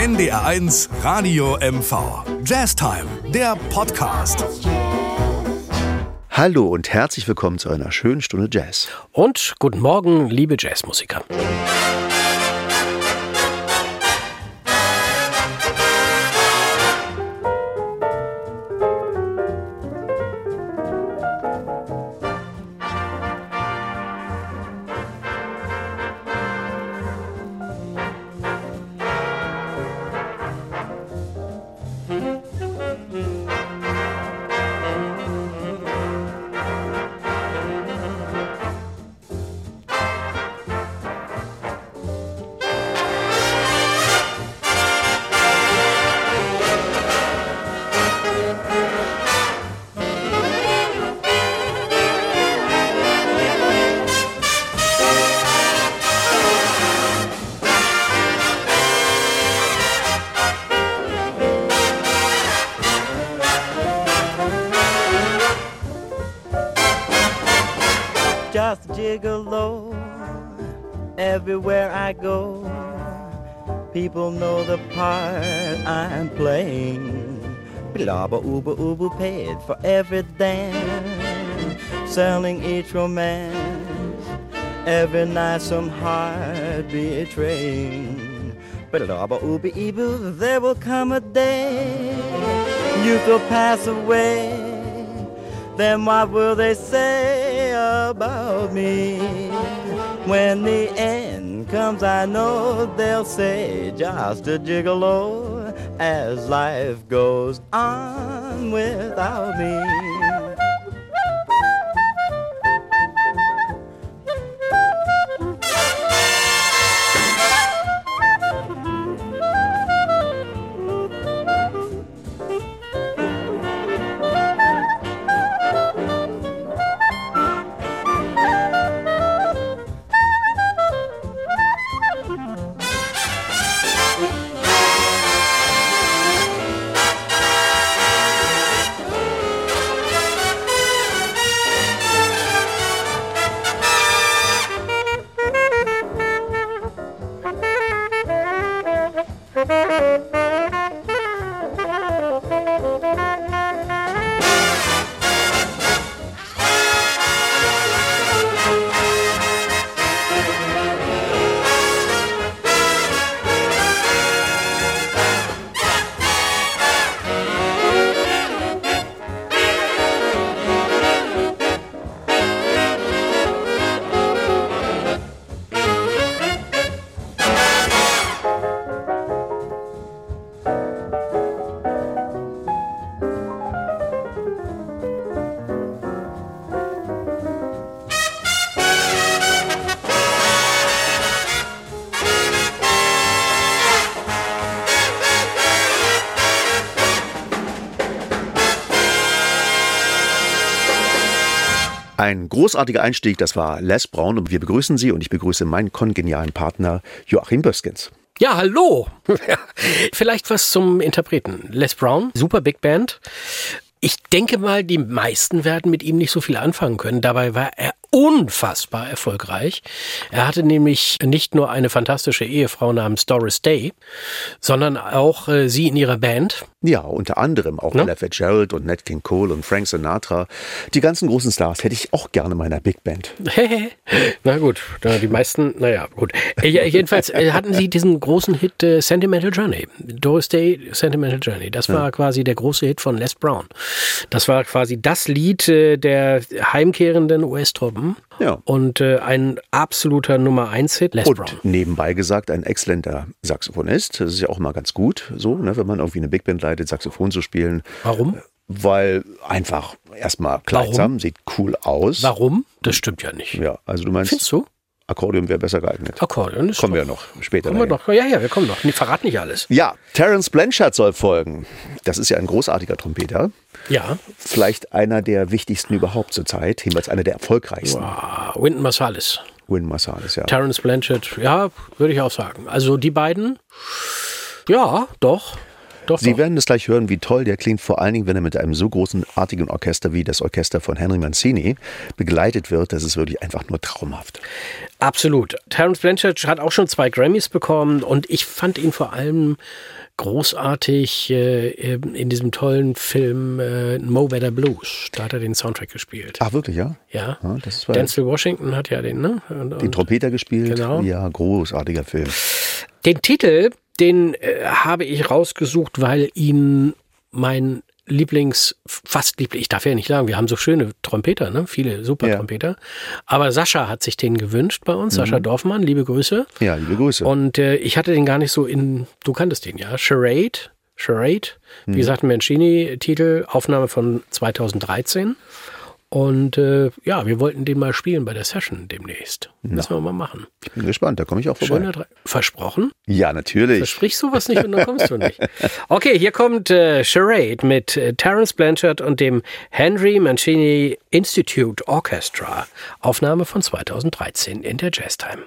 NDR1 Radio MV. Jazz Time, der Podcast. Hallo und herzlich willkommen zu einer schönen Stunde Jazz. Und guten Morgen, liebe Jazzmusiker. Romance. Every night some heart betraying. Blabba uber uber, there will come a day you will pass away. Then what will they say about me? When the end comes, I know they'll say just a gigolo as life goes on without me. Ein großartiger Einstieg, das war Les Brown und wir begrüßen Sie und ich begrüße meinen kongenialen Partner Joachim Böskens. Ja, hallo. Vielleicht was zum Interpreten. Les Brown, super Big Band. Ich denke mal, die meisten werden mit ihm nicht so viel anfangen können. Dabei war er unfassbar erfolgreich. Er hatte nämlich nicht nur eine fantastische Ehefrau namens Doris Day, sondern auch äh, sie in ihrer Band. Ja, unter anderem auch Ne? Ella Fitzgerald und Nat King Cole und Frank Sinatra. Die ganzen großen Stars hätte ich auch gerne in meiner Big Band. Na gut, die meisten, naja, gut. Ja, jedenfalls äh, hatten sie diesen großen Hit äh, Sentimental Journey. Doris Day, Sentimental Journey. Das war quasi der große Hit von Les Brown. Das war quasi das Lied äh, der heimkehrenden US-Truppen. Ja. Und äh, ein absoluter Nummer 1 Hit, Les Brown. Und nebenbei gesagt, ein exzellenter Saxophonist. Das ist ja auch mal ganz gut, so, ne, wenn man irgendwie eine Big Band leitet, Saxophon zu spielen. Warum? Weil einfach erstmal kleidsam, sieht cool aus. Warum? Das stimmt ja nicht. Ja, also du meinst, Findest du? Akkordeon wäre besser geeignet. Akkordeon ist Kommen wir doch- noch später. Kommen wir dahin. doch. Ja, ja, wir kommen noch. Nee, verrat nicht alles. Ja, Terence Blanchard soll folgen. Das ist ja ein großartiger Trompeter. Ja. Vielleicht einer der wichtigsten überhaupt zur Zeit, jedenfalls einer der erfolgreichsten. Ah, Wynton Marsalis. Win Marsalis, ja. Terence Blanchard, ja, würde ich auch sagen. Also die beiden, ja, doch. Doch, Sie doch. werden es gleich hören, wie toll der klingt, vor allen Dingen, wenn er mit einem so großartigen Orchester wie das Orchester von Henry Mancini begleitet wird. Das ist wirklich einfach nur traumhaft. Absolut. Terence Blanchard hat auch schon zwei Grammys bekommen und ich fand ihn vor allem großartig äh, in diesem tollen Film äh, Mo Better Blues. Da hat er den Soundtrack gespielt. Ach, wirklich, ja? Ja. Ja, das war Denzel Washington hat ja den, ne? Und, den Trompeter gespielt. Genau. Ja, großartiger Film. den Titel, den äh, habe ich rausgesucht, weil ihn mein Lieblings, fast Liebling, ich darf ja nicht sagen, wir haben so schöne Trompeter, ne? viele super Ja. Trompeter. Aber Sascha hat sich den gewünscht bei uns, Sascha Dorfmann, liebe Grüße. Ja, liebe Grüße. Und äh, ich hatte den gar nicht so in, du kanntest den, ja? Charade, Charade, wie gesagt, ein Mancini-Titel, Aufnahme von 2013. Und äh, ja, wir wollten den mal spielen bei der Session demnächst. Müssen wir mal machen. ich bin gespannt, da komme ich auch vorbei. Schöner Dre Versprochen? Ja, natürlich. Versprichst sowas nicht und dann kommst du nicht. Okay, hier kommt äh, Charade mit äh, Terence Blanchard und dem Henry Mancini Institute Orchestra. Aufnahme von 2013 in der Jazztime.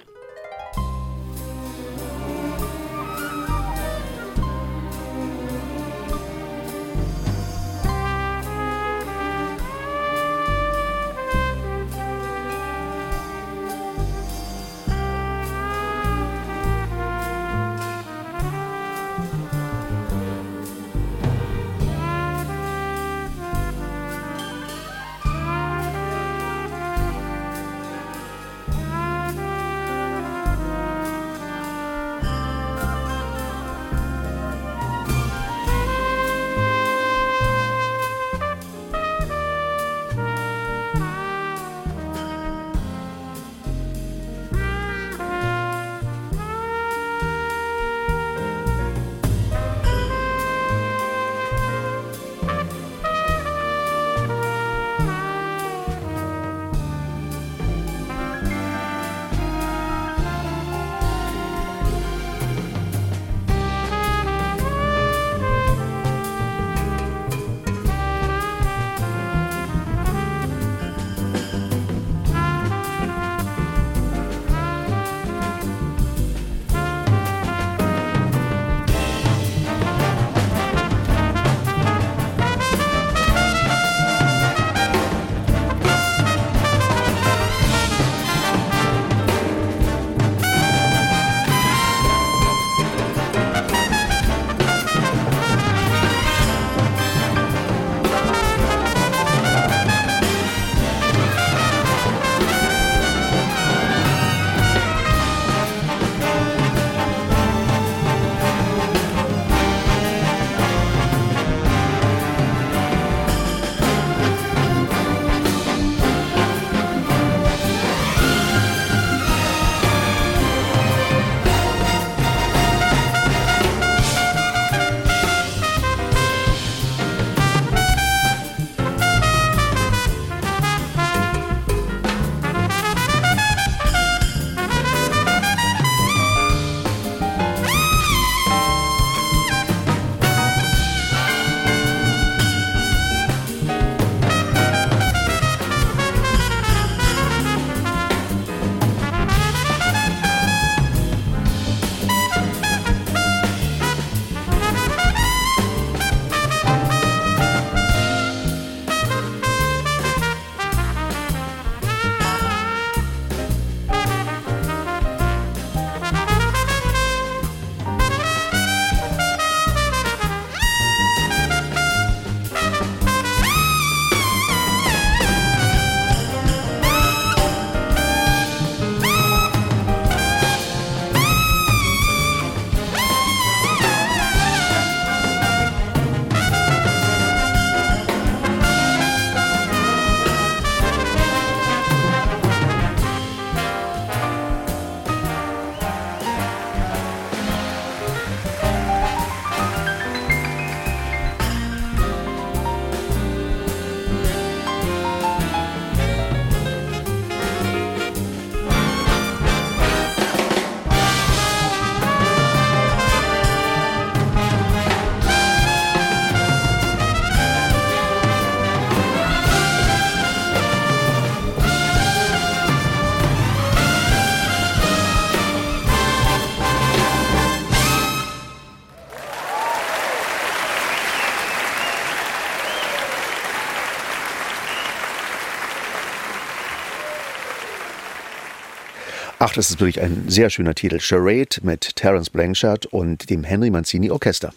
Ach, das ist wirklich ein sehr schöner Titel. Charade mit Terence Blanchard und dem Henry Mancini Orchester.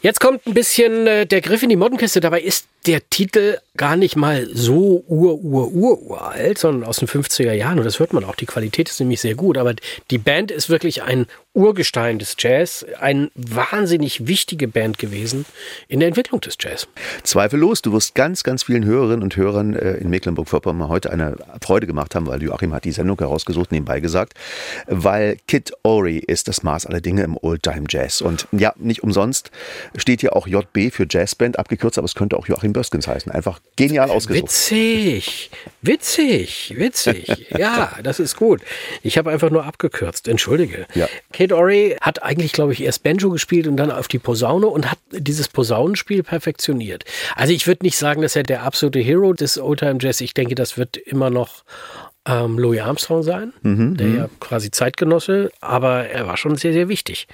Jetzt kommt ein bisschen äh, der Griff in die Mottenkiste. Dabei ist der Titel gar nicht mal so ur, ur, ur, uralt, sondern aus den 50er Jahren. Und das hört man auch. Die Qualität ist nämlich sehr gut. Aber die Band ist wirklich ein Urgestein des Jazz. Eine wahnsinnig wichtige Band gewesen in der Entwicklung des Jazz. Zweifellos. Du wirst ganz, ganz vielen Hörerinnen und Hörern äh, in Mecklenburg-Vorpommern heute eine Freude gemacht haben, weil Joachim hat die Sendung herausgesucht, nebenbei gesagt. Weil Kid Ory ist das Maß aller Dinge im Oldtime Jazz. Und ja, nicht umsonst steht hier auch JB für Jazzband abgekürzt, aber es könnte auch Joachim Böskens heißen. Einfach genial ausgesucht. Witzig, witzig, witzig. ja, das ist gut. Ich habe einfach nur abgekürzt. Entschuldige. Ja. Kate Ory hat eigentlich, glaube ich, erst Banjo gespielt und dann auf die Posaune und hat dieses Posaunenspiel perfektioniert. Also ich würde nicht sagen, dass er der absolute Hero des Oldtime Jazz. Ich denke, das wird immer noch ähm, Louis Armstrong sein, Mhm, der ja quasi Zeitgenosse, aber er war schon sehr, sehr wichtig.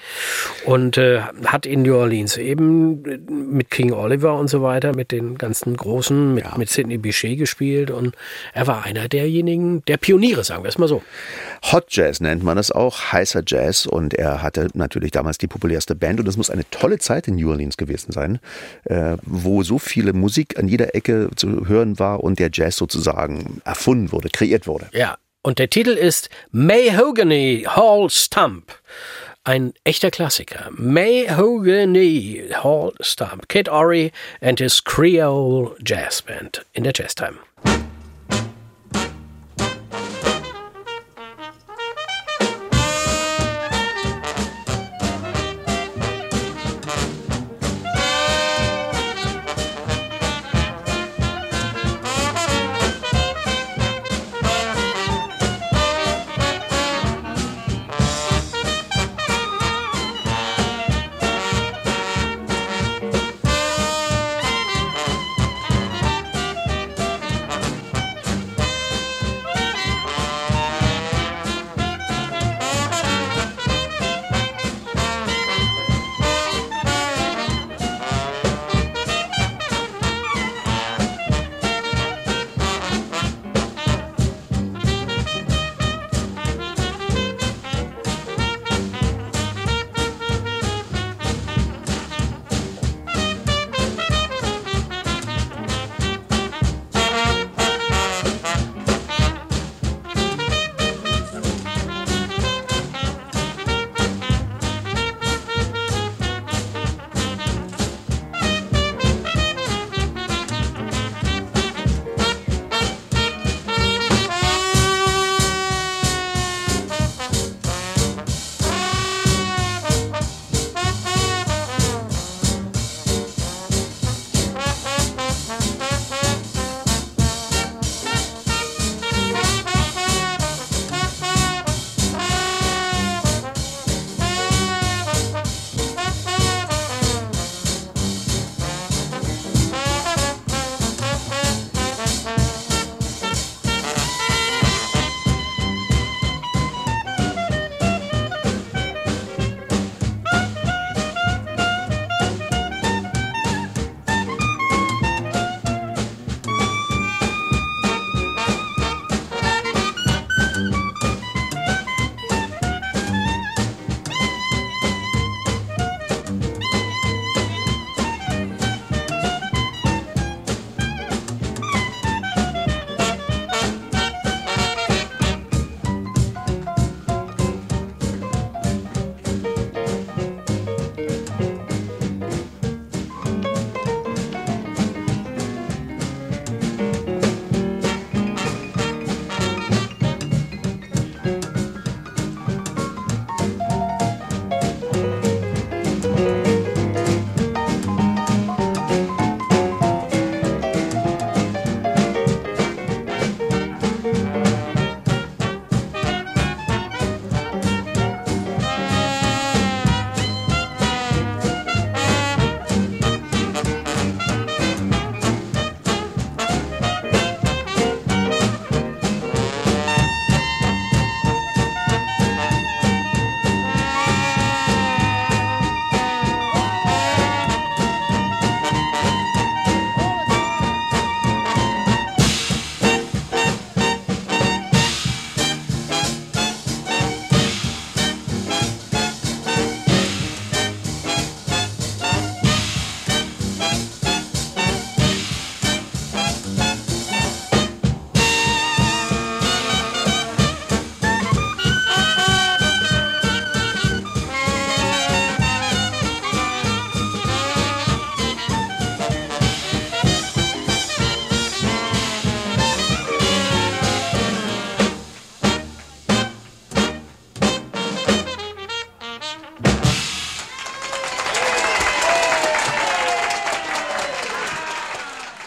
Und äh, hat in New Orleans eben mit King Oliver und so weiter, mit den ganzen Großen, mit, mit Sidney Bechet gespielt und er war einer derjenigen, der Pioniere, sagen wir es mal so. Hot Jazz nennt man es auch, heißer Jazz. Und er hatte natürlich damals die populärste Band. Und es muss eine tolle Zeit in New Orleans gewesen sein, äh, wo so viele Musik an jeder Ecke zu hören war und der Jazz sozusagen erfunden wurde, kreiert wurde. Ja, und der Titel ist Mahogany Hall Stump. Ein echter Klassiker. Mahogany Hall Stump. Kid Ory and his Creole Jazz Band in der Jazz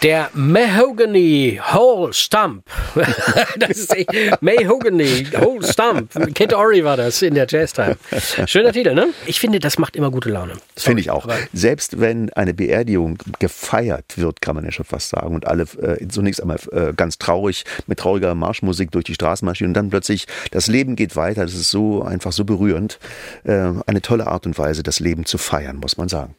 Der Mahogany Whole Stump. das ist Mahogany Whole Stump. Kid Ory war das in der Jazztime. Schöner Titel, ne? Ich finde, das macht immer gute Laune. Finde ich auch. Selbst wenn eine Beerdigung gefeiert wird, kann man ja schon fast sagen, und alle äh, zunächst einmal äh, ganz traurig mit trauriger Marschmusik durch die Straßen marschieren und dann plötzlich das Leben geht weiter. Das ist so einfach so berührend. Äh, eine tolle Art und Weise, das Leben zu feiern, muss man sagen.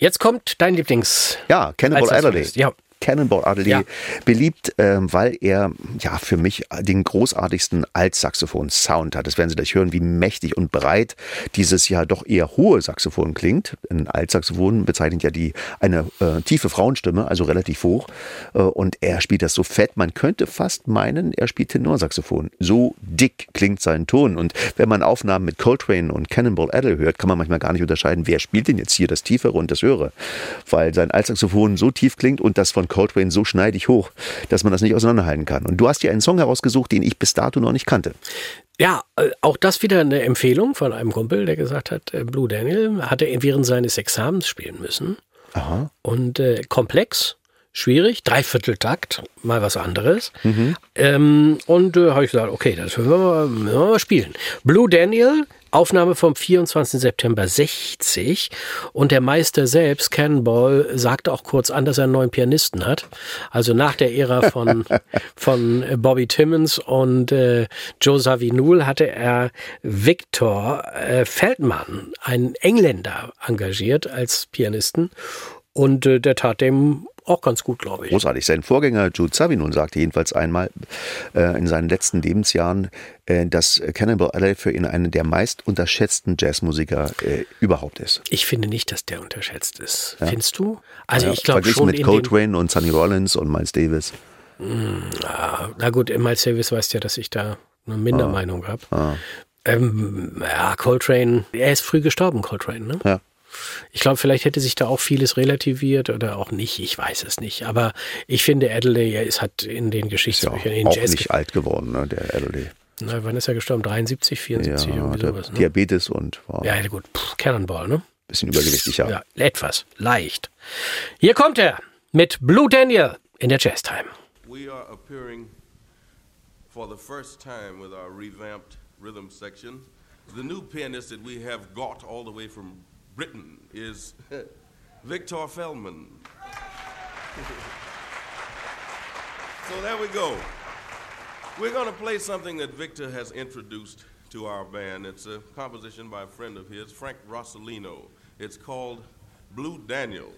Jetzt kommt dein Lieblings. Ja, Cannibal Adderley. Ja. Cannonball Adderley Ja. beliebt, ähm, weil er ja für mich den großartigsten Altsaxophon-Sound hat. Das werden Sie gleich hören, wie mächtig und breit dieses ja doch eher hohe Saxophon klingt. Ein Altsaxophon bezeichnet ja die eine äh, tiefe Frauenstimme, also relativ hoch. Äh, und er spielt das so fett, man könnte fast meinen, er spielt Tenorsaxophon. So dick klingt sein Ton. Und wenn man Aufnahmen mit Coltrane und Cannonball Adderley hört, kann man manchmal gar nicht unterscheiden, wer spielt denn jetzt hier das Tiefere und das Höhere. Weil sein Altsaxophon so tief klingt und das von Coltrane so schneidig hoch, dass man das nicht auseinanderhalten kann. Und du hast dir einen Song herausgesucht, den ich bis dato noch nicht kannte. Ja, äh, auch das wieder eine Empfehlung von einem Kumpel, der gesagt hat, äh, Blue Daniel hatte er während seines Examens spielen müssen. Aha. Und äh, komplex, schwierig, Dreivierteltakt, mal was anderes. Ähm, und äh, habe ich gesagt, okay, das müssen wir, mal, wir mal spielen. Blue Daniel, Aufnahme vom 24. September 60 und der Meister selbst, Cannonball, sagte auch kurz an, dass er einen neuen Pianisten hat. Also nach der Ära von, von Bobby Timmons und äh, Joe Zawinul hatte er Victor äh, Feldmann, einen Engländer, engagiert als Pianisten. Und äh, der tat dem auch ganz gut, glaube ich. Großartig. Sein Vorgänger Jude Savinun sagte jedenfalls einmal äh, in seinen letzten Lebensjahren, äh, dass Cannonball Adderley für ihn einer der meist unterschätzten Jazzmusiker äh, überhaupt ist. Ich finde nicht, dass der unterschätzt ist. Findest du? Also Ja, ich glaube schon mit Coltrane und Sonny Rollins und Miles Davis. Na gut, Miles Davis weiß ja, dass ich da eine Mindermeinung habe. Ah. Ähm, ja, Coltrane, er ist früh gestorben, Coltrane, ne? Ja. Ich glaube, vielleicht hätte sich da auch vieles relativiert oder auch nicht, ich weiß es nicht. Aber ich finde, Adelaide ist, hat in den ja Geschichtsbüchern, in auch Jazz... nicht alt geworden, ne, der Adderley. Na, wann ist er gestorben? 73, 74, Ja, irgendwie sowas. Ne? Diabetes und war Ja, ja, gut, Puh, Cannonball, ne? bisschen übergewichtig, ja. Ja, etwas, leicht. Hier kommt er mit Blue Daniel in der Jazztime. We are appearing for the first time with our revamped rhythm section. The new pianist that we have got all the way from Britain is Victor Feldman. so there we go. We're going to play something that Victor has introduced to our band. It's a composition by a friend of his, Frank Rossellino. It's called Blue Daniel.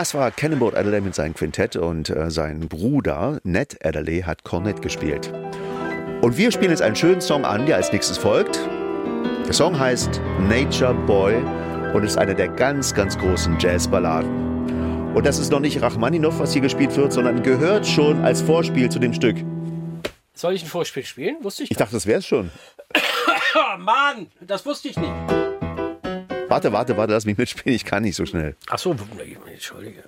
Das war Cannonball Adderley mit seinem Quintett und äh, sein Bruder Ned Adderley hat Cornett gespielt. Und wir spielen jetzt einen schönen Song an, der als nächstes folgt. Der Song heißt Nature Boy und ist einer der ganz, ganz großen Jazzballaden. Und das ist noch nicht Rachmaninow, was hier gespielt wird, sondern gehört schon als Vorspiel zu dem Stück. Soll ich ein Vorspiel spielen? Wusste ich. Ich dachte, das wäre es schon. Mann, das wusste ich nicht. Warte, warte, warte, lass mich mitspielen, ich kann nicht so schnell. Ach so, entschuldige.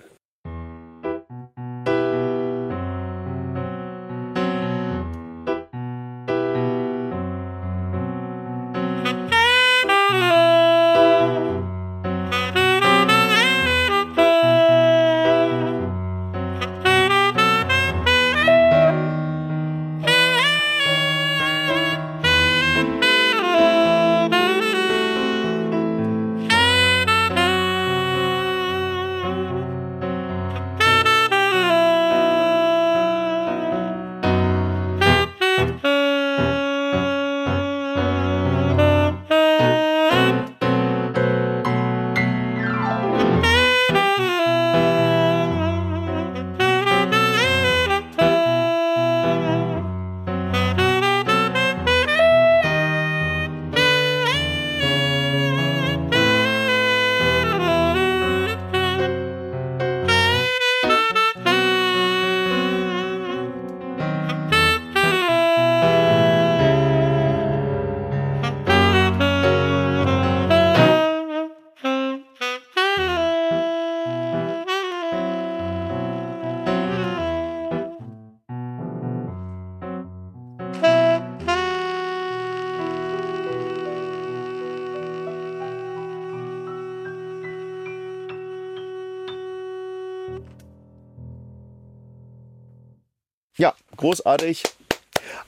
Großartig.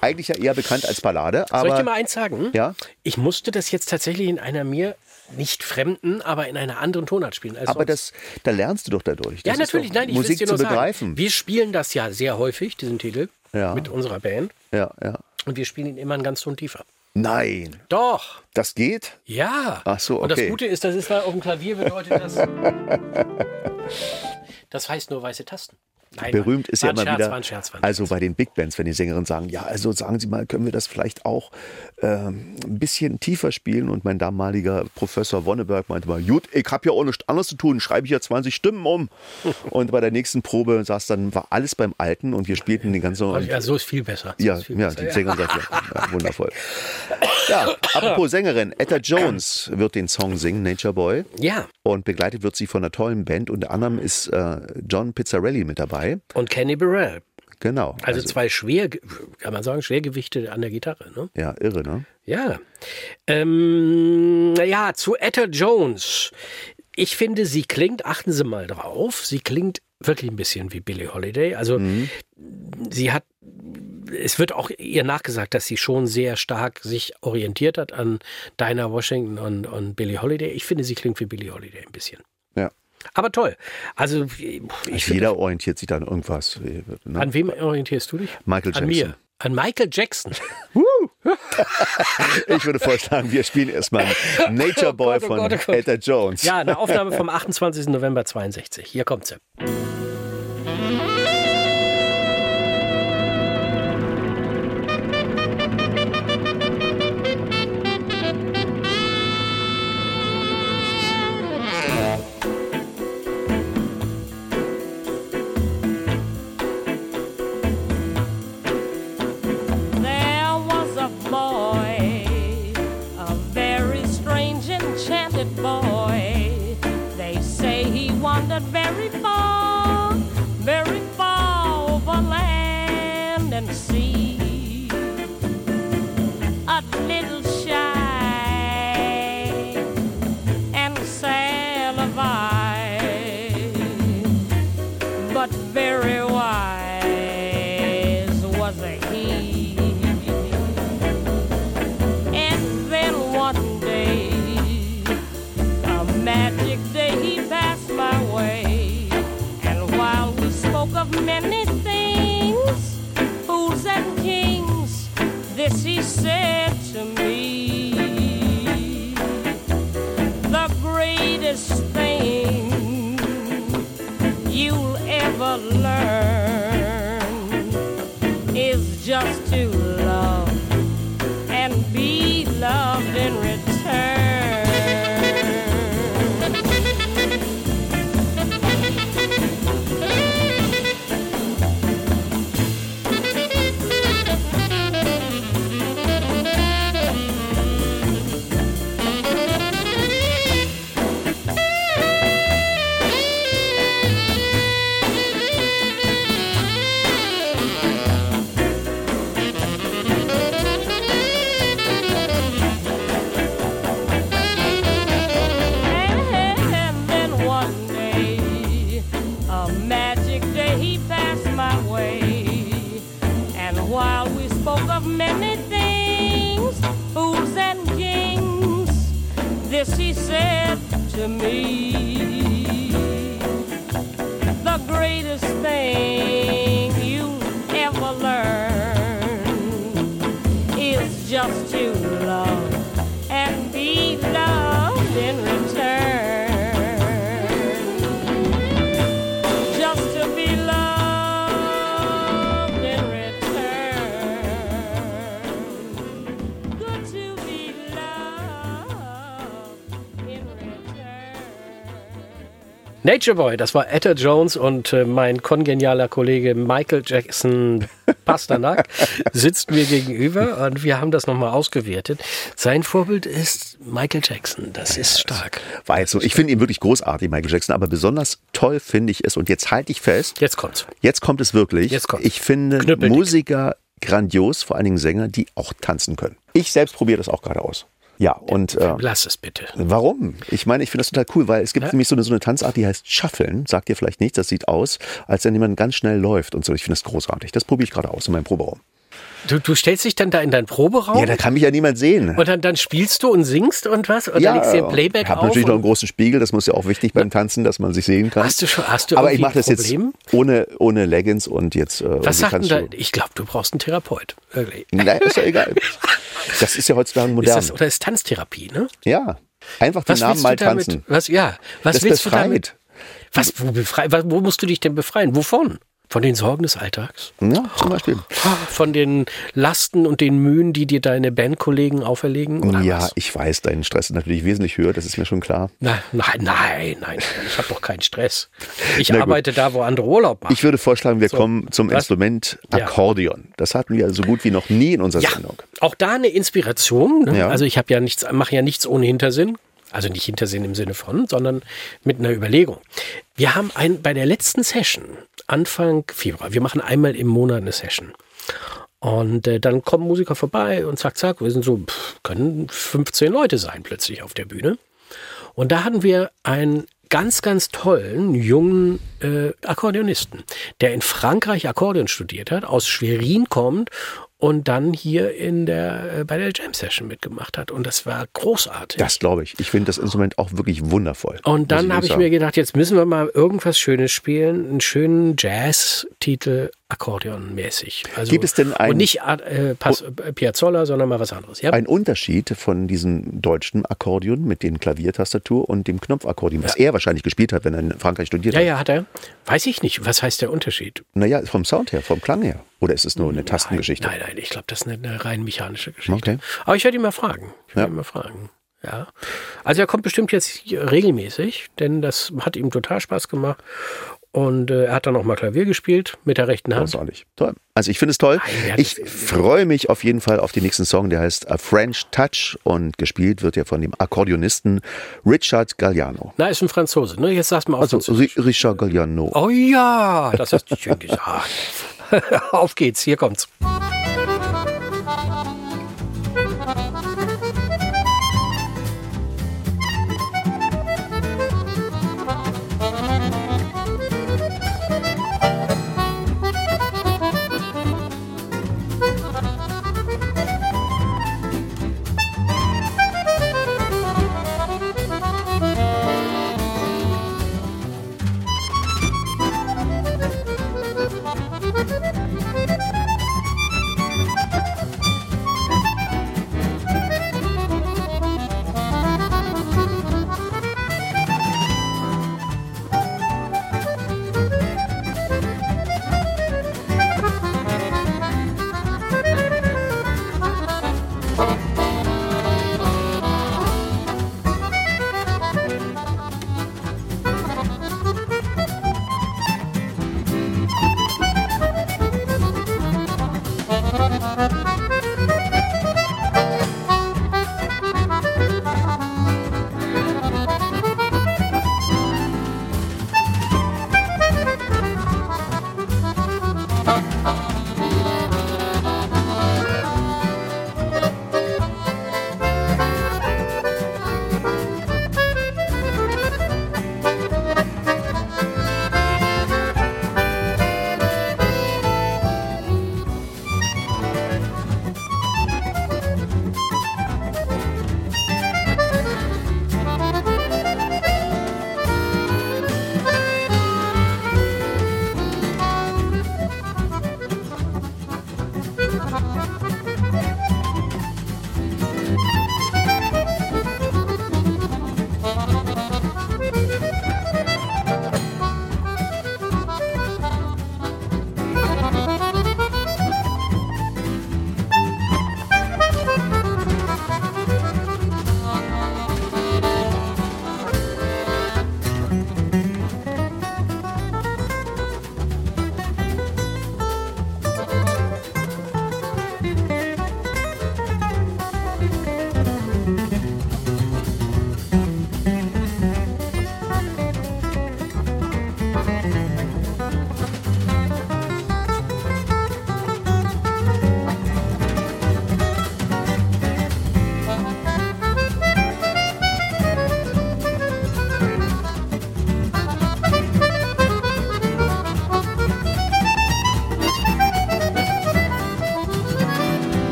Eigentlich ja eher bekannt als Ballade, Soll ich dir aber mal eins sagen? Ja? Ich musste das jetzt tatsächlich in einer mir nicht fremden, aber in einer anderen Tonart spielen. Als aber sonst. das, da lernst du doch dadurch. Ja, Das ist natürlich. Nein, ich Musik dir zu nur sagen. begreifen. Wir spielen das ja sehr häufig, diesen Titel, Ja. mit unserer Band. Ja, ja. Und wir spielen ihn immer einen ganz Ton tiefer. Nein, Doch. das geht? Ja. Ach so, Und das okay. Gute ist, das ist da auf dem Klavier bedeutet das. das heißt nur weiße Tasten. Nein, Berühmt ist ja immer Scherz, wieder, War ein Scherz, war ein also bei den Big Bands, wenn die Sängerinnen sagen, ja, also sagen Sie mal, können wir das vielleicht auch ähm, ein bisschen tiefer spielen? Und mein damaliger Professor Wonneberg meinte mal, gut, ich habe ja auch nichts anderes zu tun, schreibe ich ja 20 Stimmen um. und bei der nächsten Probe saß dann, war alles beim Alten und wir spielten die ganze Und ja, so ist viel besser. So Ja, viel ja, besser. die Sängerin sagt ja, ja, wundervoll. Ja, apropos Sängerin, Etta Jones wird den Song singen, Nature Boy. ja. Und begleitet wird sie von einer tollen Band. Unter anderem ist äh, John Pizzarelli mit dabei. Und Kenny Burrell. Genau. Also, zwei Schwer, kann man sagen, Schwergewichte an der Gitarre. Ne? Ja, irre, ne? Ja. Ähm, ja, zu Etta Jones. Ich finde, sie klingt, achten Sie mal drauf, sie klingt wirklich ein bisschen wie Billie Holiday. Also sie hat, es wird auch ihr nachgesagt, dass sie schon sehr stark sich orientiert hat an Dinah Washington und, und Billie Holiday. Ich finde, sie klingt wie Billie Holiday ein bisschen. Aber toll. Also finde, Jeder orientiert sich dann irgendwas. Ne? an wem orientierst du dich? Michael An Jackson. mir. An Michael Jackson. Ich würde vorschlagen, wir spielen erstmal Nature Boy Oh Gott, oh von Gott, oh Gott. Etta Jones. Ja, eine Aufnahme vom 28. November 62. Hier kommt sie. just you. Nature Boy, das war Etta Jones und äh, mein kongenialer Kollege Michael Jackson Pasternak sitzt mir gegenüber und wir haben das nochmal ausgewertet. Sein Vorbild ist Michael Jackson. Das ist stark. War jetzt so. Ich finde ihn wirklich großartig, Michael Jackson, aber besonders toll finde ich es. Und jetzt halte ich fest, Jetzt kommt's. jetzt kommt es wirklich. Jetzt kommt's. Ich finde Knüppeldick. Musiker grandios, vor allen Dingen Sänger, die auch tanzen können. Ich selbst probiere das auch gerade aus. Ja, und äh, Lass es bitte. Warum? Ich meine, ich finde das total cool, weil es gibt nämlich so eine, so eine Tanzart, die heißt Shuffeln. Sagt dir vielleicht nichts, das sieht aus, als wenn jemand ganz schnell läuft und so. Ich finde das großartig. Das probiere ich gerade aus in meinem Proberaum. Du, du stellst dich dann da in deinen Proberaum Ja, da kann mich ja niemand sehen. und dann, dann spielst du und singst und was? Oder ja, legst dir Playback ich habe auf? natürlich noch einen großen Spiegel, das muss ja auch wichtig beim Tanzen, dass man sich sehen kann. Hast du schon- hast du Aber ich mache das jetzt ohne, ohne Leggings und jetzt. Äh, was sagt denn da? du- Ich glaube, du brauchst einen Therapeut. Wirklich. Nein, ist ja egal. Das ist ja heutzutage Ist modern. das, oder ist Tanztherapie, ne? ja, einfach den Was Namen mal du damit? tanzen. Was, ja, was Das willst du befreit. damit? Was, wo, befrei, wo musst du dich denn befreien? Wovon? Von den Sorgen des Alltags? Ja, zum Beispiel. Von den Lasten und den Mühen, die dir deine Bandkollegen auferlegen? Oder Ja, was? ich weiß, dein Stress ist natürlich wesentlich höher, das ist mir schon klar. Na, nein, nein, nein, ich habe doch keinen Stress. Ich arbeite da, wo andere Urlaub machen. Ich würde vorschlagen, wir So, kommen zum was? Instrument. Akkordeon. Das hatten wir so gut wie noch nie in unserer ja, Sendung. auch da eine Inspiration. Ne? Ja. Also ich habe ja nichts, mache ja nichts ohne Hintersinn. Also nicht Hintersinn im Sinne von, sondern mit einer Überlegung. Wir haben ein, bei der letzten Session, Anfang Februar, wir machen einmal im Monat eine Session. Und äh, dann kommen Musiker vorbei und zack, zack, wir sind so, pff, können 15 Leute sein plötzlich auf der Bühne. Und da hatten wir einen ganz, ganz tollen jungen äh, Akkordeonisten, der in Frankreich Akkordeon studiert hat, aus Schwerin kommt und dann hier in der, äh, bei der Jam Session mitgemacht hat. Und das war großartig. Das glaube ich. Ich finde das Instrument auch wirklich wundervoll. und dann habe ich wirklich mir gedacht, jetzt müssen wir mal irgendwas Schönes spielen, einen schönen Jazz-Titel Akkordeon-mäßig. Also, Gibt es denn ein- Und nicht äh, Pas, äh, Piazzolla, sondern mal was anderes. Ja? Ein Unterschied von diesem deutschen Akkordeon mit den Klaviertastatur und dem Knopfakkordeon, was er wahrscheinlich gespielt hat, wenn er in Frankreich studiert ja, hat. ja, hat er. Weiß ich nicht. Was heißt der Unterschied? Naja, vom Sound her, vom Klang her. Oder ist es nur eine Tastengeschichte? Nein, nein, ich glaube, das ist eine, eine rein mechanische Geschichte. Okay. Aber ich werde ihn mal fragen. Ich werde Ja. ihn mal fragen. Ja. Also er kommt bestimmt jetzt regelmäßig, denn das hat ihm total Spaß gemacht. Und äh, er hat dann auch mal Klavier gespielt mit der rechten Hand. Großartig. Toll. Also ich finde es toll. Nein, ja, ich freue mich auf jeden Fall auf den nächsten Song, der heißt A French Touch und gespielt wird ja von dem Akkordeonisten Richard Galliano. Na, ist ein Franzose. Ne? Jetzt sag's mal auf Also Richard Galliano. Oh ja, das hast du schön gesagt. auf geht's, hier kommt's.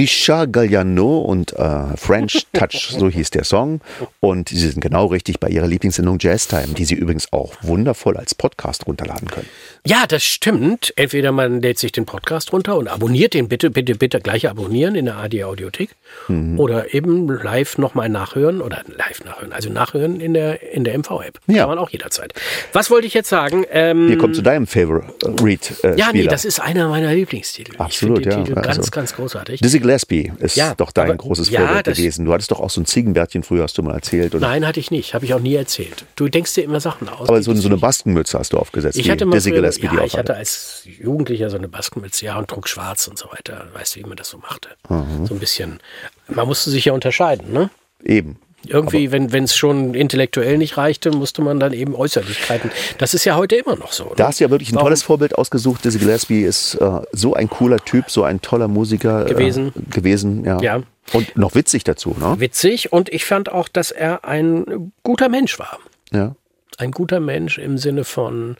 Richard Galliano und äh, French Touch, so hieß der Song. Und Sie sind genau richtig bei Ihrer Lieblingssendung Jazz Time, die Sie übrigens auch wundervoll als Podcast runterladen können. Ja, das stimmt. Entweder man lädt sich den Podcast runter und abonniert den bitte, bitte, bitte gleich abonnieren in der AD Audiothek. Mhm. Oder eben live nochmal nachhören oder live nachhören, also nachhören in der, in der MV-App. Ja. Kann man auch jederzeit. Was wollte ich jetzt sagen? Ähm, Hier kommt zu deinem Favorite äh, ja, nee, das ist einer meiner Lieblingstitel. Absolut, ich finde den ja. Titel ganz, Also, ganz großartig. Dizzy Gillespie ist Ja, doch dein aber- großes ja, das- gewesen. Du hattest doch auch so ein Ziegenbärtchen früher, hast du mal erzählt. Und, Nein, hatte ich nicht. Habe ich auch nie erzählt. Du denkst dir immer Sachen aus. aber so, so eine Baskenmütze hast du aufgesetzt. Ich hatte mal die ja, ich hatte als Jugendlicher so eine Baskenmütze, ja, und trug schwarz und so weiter. Weißt du, wie man das so machte? Mhm. So ein bisschen. Man musste sich ja unterscheiden, ne? Eben. Irgendwie, wenn wenn es schon intellektuell nicht reichte, musste man dann eben Äußerlichkeiten. Das ist ja heute immer noch so. Ne? Da hast du ja wirklich ein Warum? tolles Vorbild ausgesucht. Dizzy Gillespie ist äh, so ein cooler Typ, so ein toller Musiker Gewesen. Äh, gewesen, ja. Ja. Und noch witzig dazu, ne? Witzig und ich fand auch, dass er ein guter Mensch war. Ja. Ein guter Mensch im Sinne von,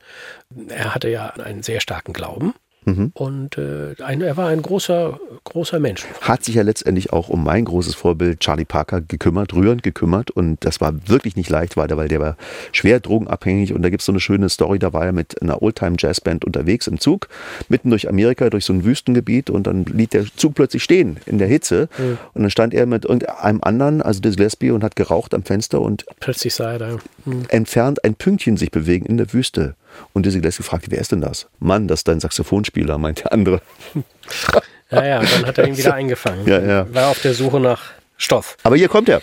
er hatte ja einen sehr starken Glauben. Mhm. Und äh, ein, er war ein großer, großer Mensch. Hat sich ja letztendlich auch um mein großes Vorbild Charlie Parker gekümmert, rührend gekümmert. Und das war wirklich nicht leicht, weil der, weil der war schwer drogenabhängig. Und da gibt es so eine schöne Story, da war er mit einer Oldtime-Jazzband unterwegs im Zug, mitten durch Amerika, durch so ein Wüstengebiet. Und dann blieb der Zug plötzlich stehen in der Hitze. Und dann stand er mit irgendeinem anderen, also Dizzy Gillespie, und hat geraucht am Fenster und Plötzlich sah er da. Hm. entfernt ein Pünktchen sich bewegen in der Wüste. Und Dizzy Gillespie fragte, wer ist denn das? Mann, das ist dein Saxophonspieler, meint der andere. Ja, ja, dann hat er ihn wieder eingefangen. Ja, ja. War auf der Suche nach Stoff. Aber hier kommt er.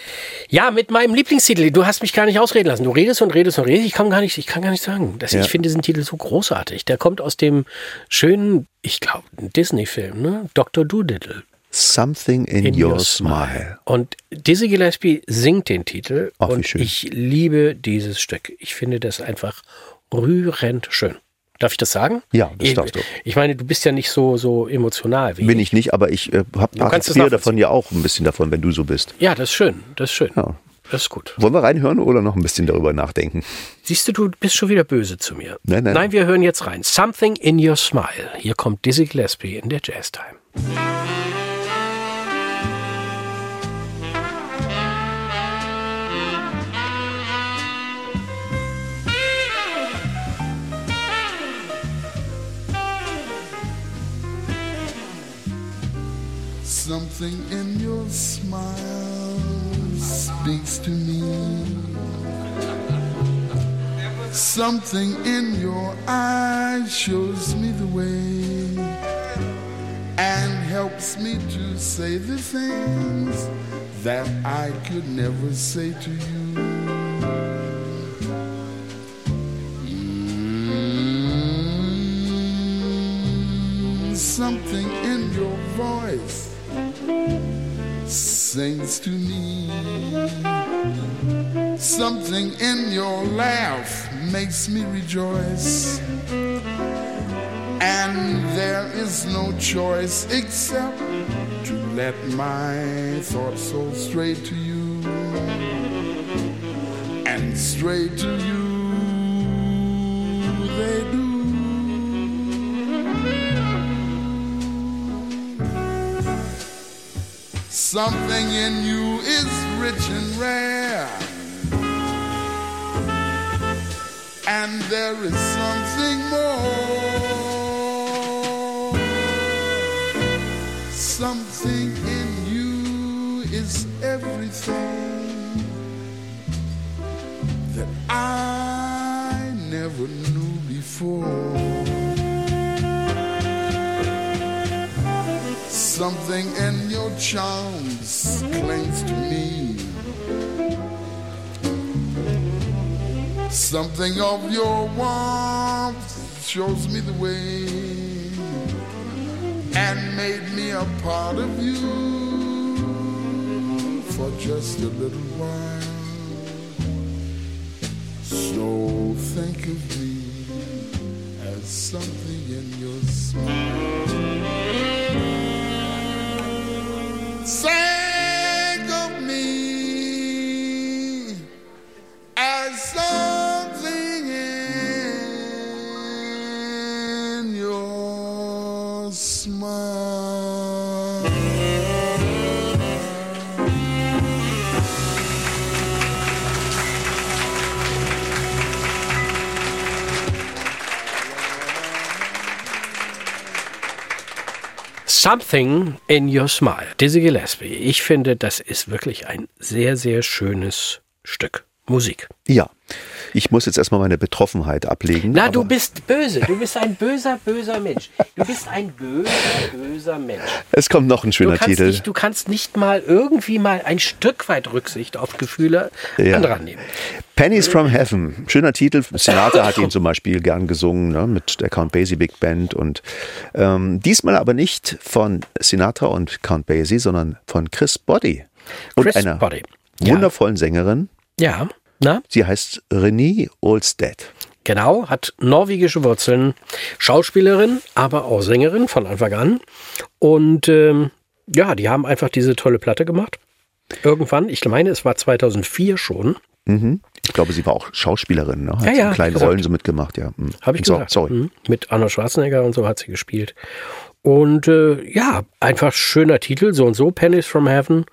Ja, mit meinem Lieblingstitel. Du hast mich gar nicht ausreden lassen. Du redest und redest und redest. Ich kann gar nicht, ich kann gar nicht sagen. Das, Ja. Ich finde diesen Titel so großartig. Der kommt aus dem schönen, ich glaube, Disney-Film, ne? Dr. Doolittle. Something in, your, smile. Und Dizzy Gillespie singt den Titel Ach, und ich liebe dieses Stück. Ich finde das einfach rührend schön. Darf ich das sagen? Ja, das ich, darfst du. Ich meine, du bist ja nicht so, so emotional wie Bin ich nicht, aber ich äh, habe partizipiere davon ja auch ein bisschen davon, wenn du so bist. Ja, das ist schön. Das ist schön. Ja. Das ist gut. Wollen wir reinhören oder noch ein bisschen darüber nachdenken? Siehst du, du bist schon wieder böse zu mir. Nein, nein. Nein, wir hören jetzt rein. Something in your smile. Hier kommt Dizzy Gillespie in der Jazz Time. Something in your smile speaks to me. Something in your eyes shows me the way and helps me to say the things that I could never say to you. Mm, Something in your voice sings to me. Something in your laugh makes me rejoice. And there is no choice except to let my thoughts so straight to you. And straight to you Something in you is rich and rare. And there is something more. Something in you is everything that I never knew before. Something in your charms clings to me. Something of your warmth shows me the way and made me a part of you for just a little while. So think of me as something in your smile. Say Something in Your Smile. Dizzy Gillespie. Ich finde, das ist wirklich ein sehr, sehr schönes Stück Musik. Ja, ich muss jetzt erstmal meine Betroffenheit ablegen. Na, du bist böse. Du bist ein böser, böser Mensch. Du bist ein böser, böser Mensch. Es kommt noch ein Du schöner kannst, Titel. nicht, du kannst nicht mal irgendwie mal ein Stück weit Rücksicht auf Gefühle Ja. anderer nehmen. Pennies from Heaven. Schöner Titel. Sinatra hat ihn zum Beispiel gern gesungen ne, mit der Count Basie Big Band. Und ähm, diesmal aber nicht von Sinatra und Count Basie, sondern von Chris Body. Und Chris einer Body. Ja. wundervollen Sängerin. Ja, na, Sie heißt Renée Olstead. genau, hat norwegische Wurzeln, Schauspielerin, aber auch Sängerin von Anfang an. Und ähm, ja, die haben einfach diese tolle Platte gemacht. Irgendwann, ich meine, es war 2004 schon. Mhm. Ich glaube, sie war auch Schauspielerin. Ne? Hat Ja, so ja, in kleinen gesagt. Rollen so mitgemacht. Ja. Hm. Habe ich so, gesagt. Sorry. Mhm. Mit Arnold Schwarzenegger und so hat sie gespielt. Und äh, ja, einfach schöner Titel, so und so, Pennies from Heaven.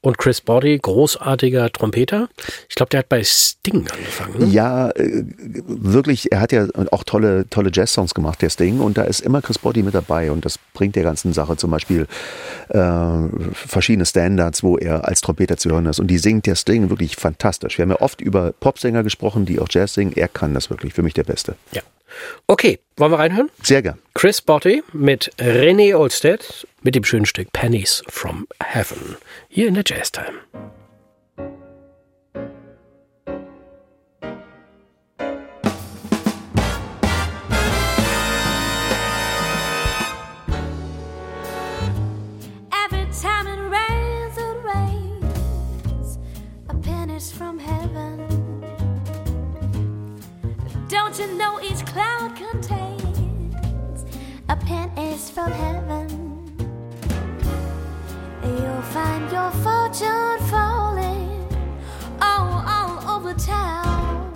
Und Chris Body, großartiger Trompeter. Ich glaube, der hat bei Sting angefangen. Ne? Ja, äh, wirklich, er hat ja auch tolle, tolle Jazz-Songs gemacht, der Sting, und da ist immer Chris Body mit dabei und das bringt der ganzen Sache zum Beispiel äh, verschiedene Standards, wo er als Trompeter zu hören ist und die singt der Sting wirklich fantastisch. Wir haben ja oft über Popsänger gesprochen, die auch Jazz singen, er kann das wirklich, für mich der Beste. Ja. Okay, wollen wir reinhören? Sehr gern. Chris Body mit René Olstead mit dem schönen Stück Pennies from Heaven. Hier in der Jazz Time. You know each cloud contains a pennies from heaven? You'll find your fortune falling all, all over town.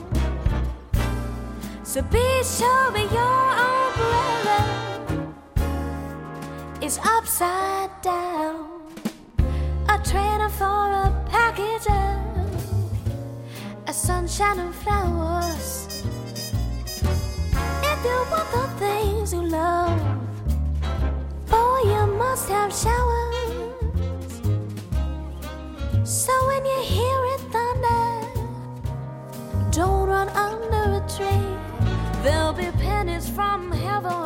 So be sure your umbrella is upside down. A trainer for a package a sunshine and flowers. The things you love, boy, you must have showers. So when you hear it thunder, don't run under a tree. There'll be pennies from heaven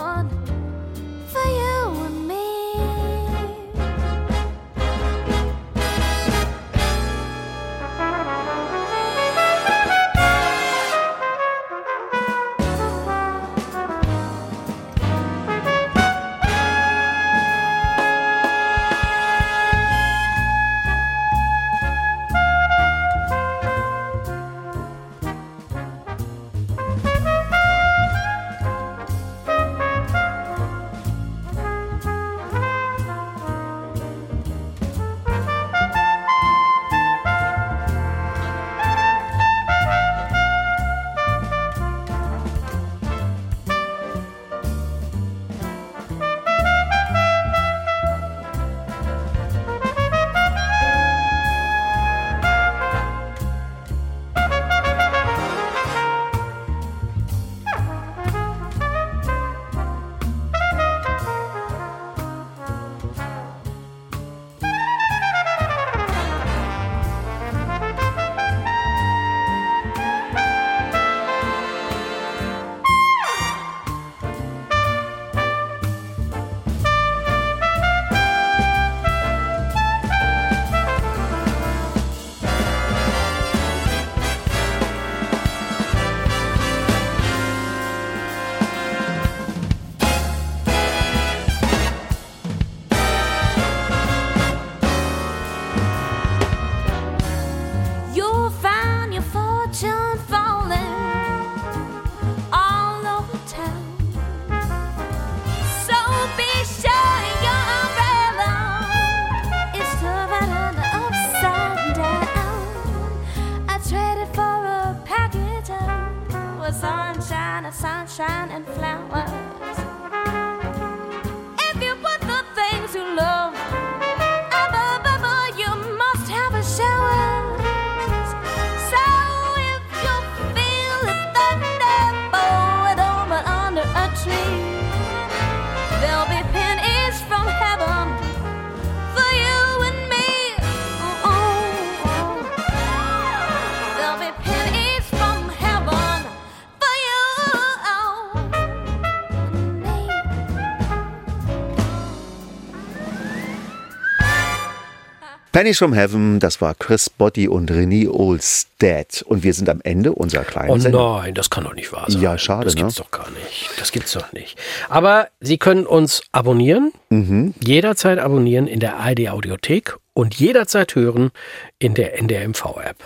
Pennies from Heaven, das war Chris Botti und René Olstead. Und wir sind am Ende unserer kleinen Oh Sendung. nein, das kann doch nicht wahr sein. Ja, schade, Das ne? gibt's doch gar nicht. Das gibt's doch nicht. Aber Sie können uns abonnieren, Mhm. jederzeit abonnieren in der ARD Audiothek und jederzeit hören in der NDRMV-App.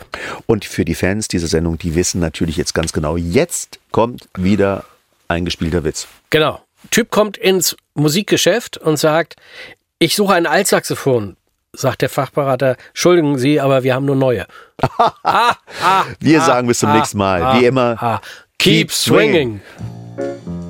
Und für die Fans dieser Sendung, die wissen natürlich jetzt ganz genau, jetzt kommt wieder ein gespielter Witz. Genau. Typ kommt ins Musikgeschäft und sagt, ich suche ein Altsaxophon. Sagt der Fachberater, entschuldigen Sie, aber wir haben nur neue. ah, ah, Wir ah, sagen bis zum ah, nächsten Mal. ah, Wie immer, ah. Keep, keep swinging. swinging.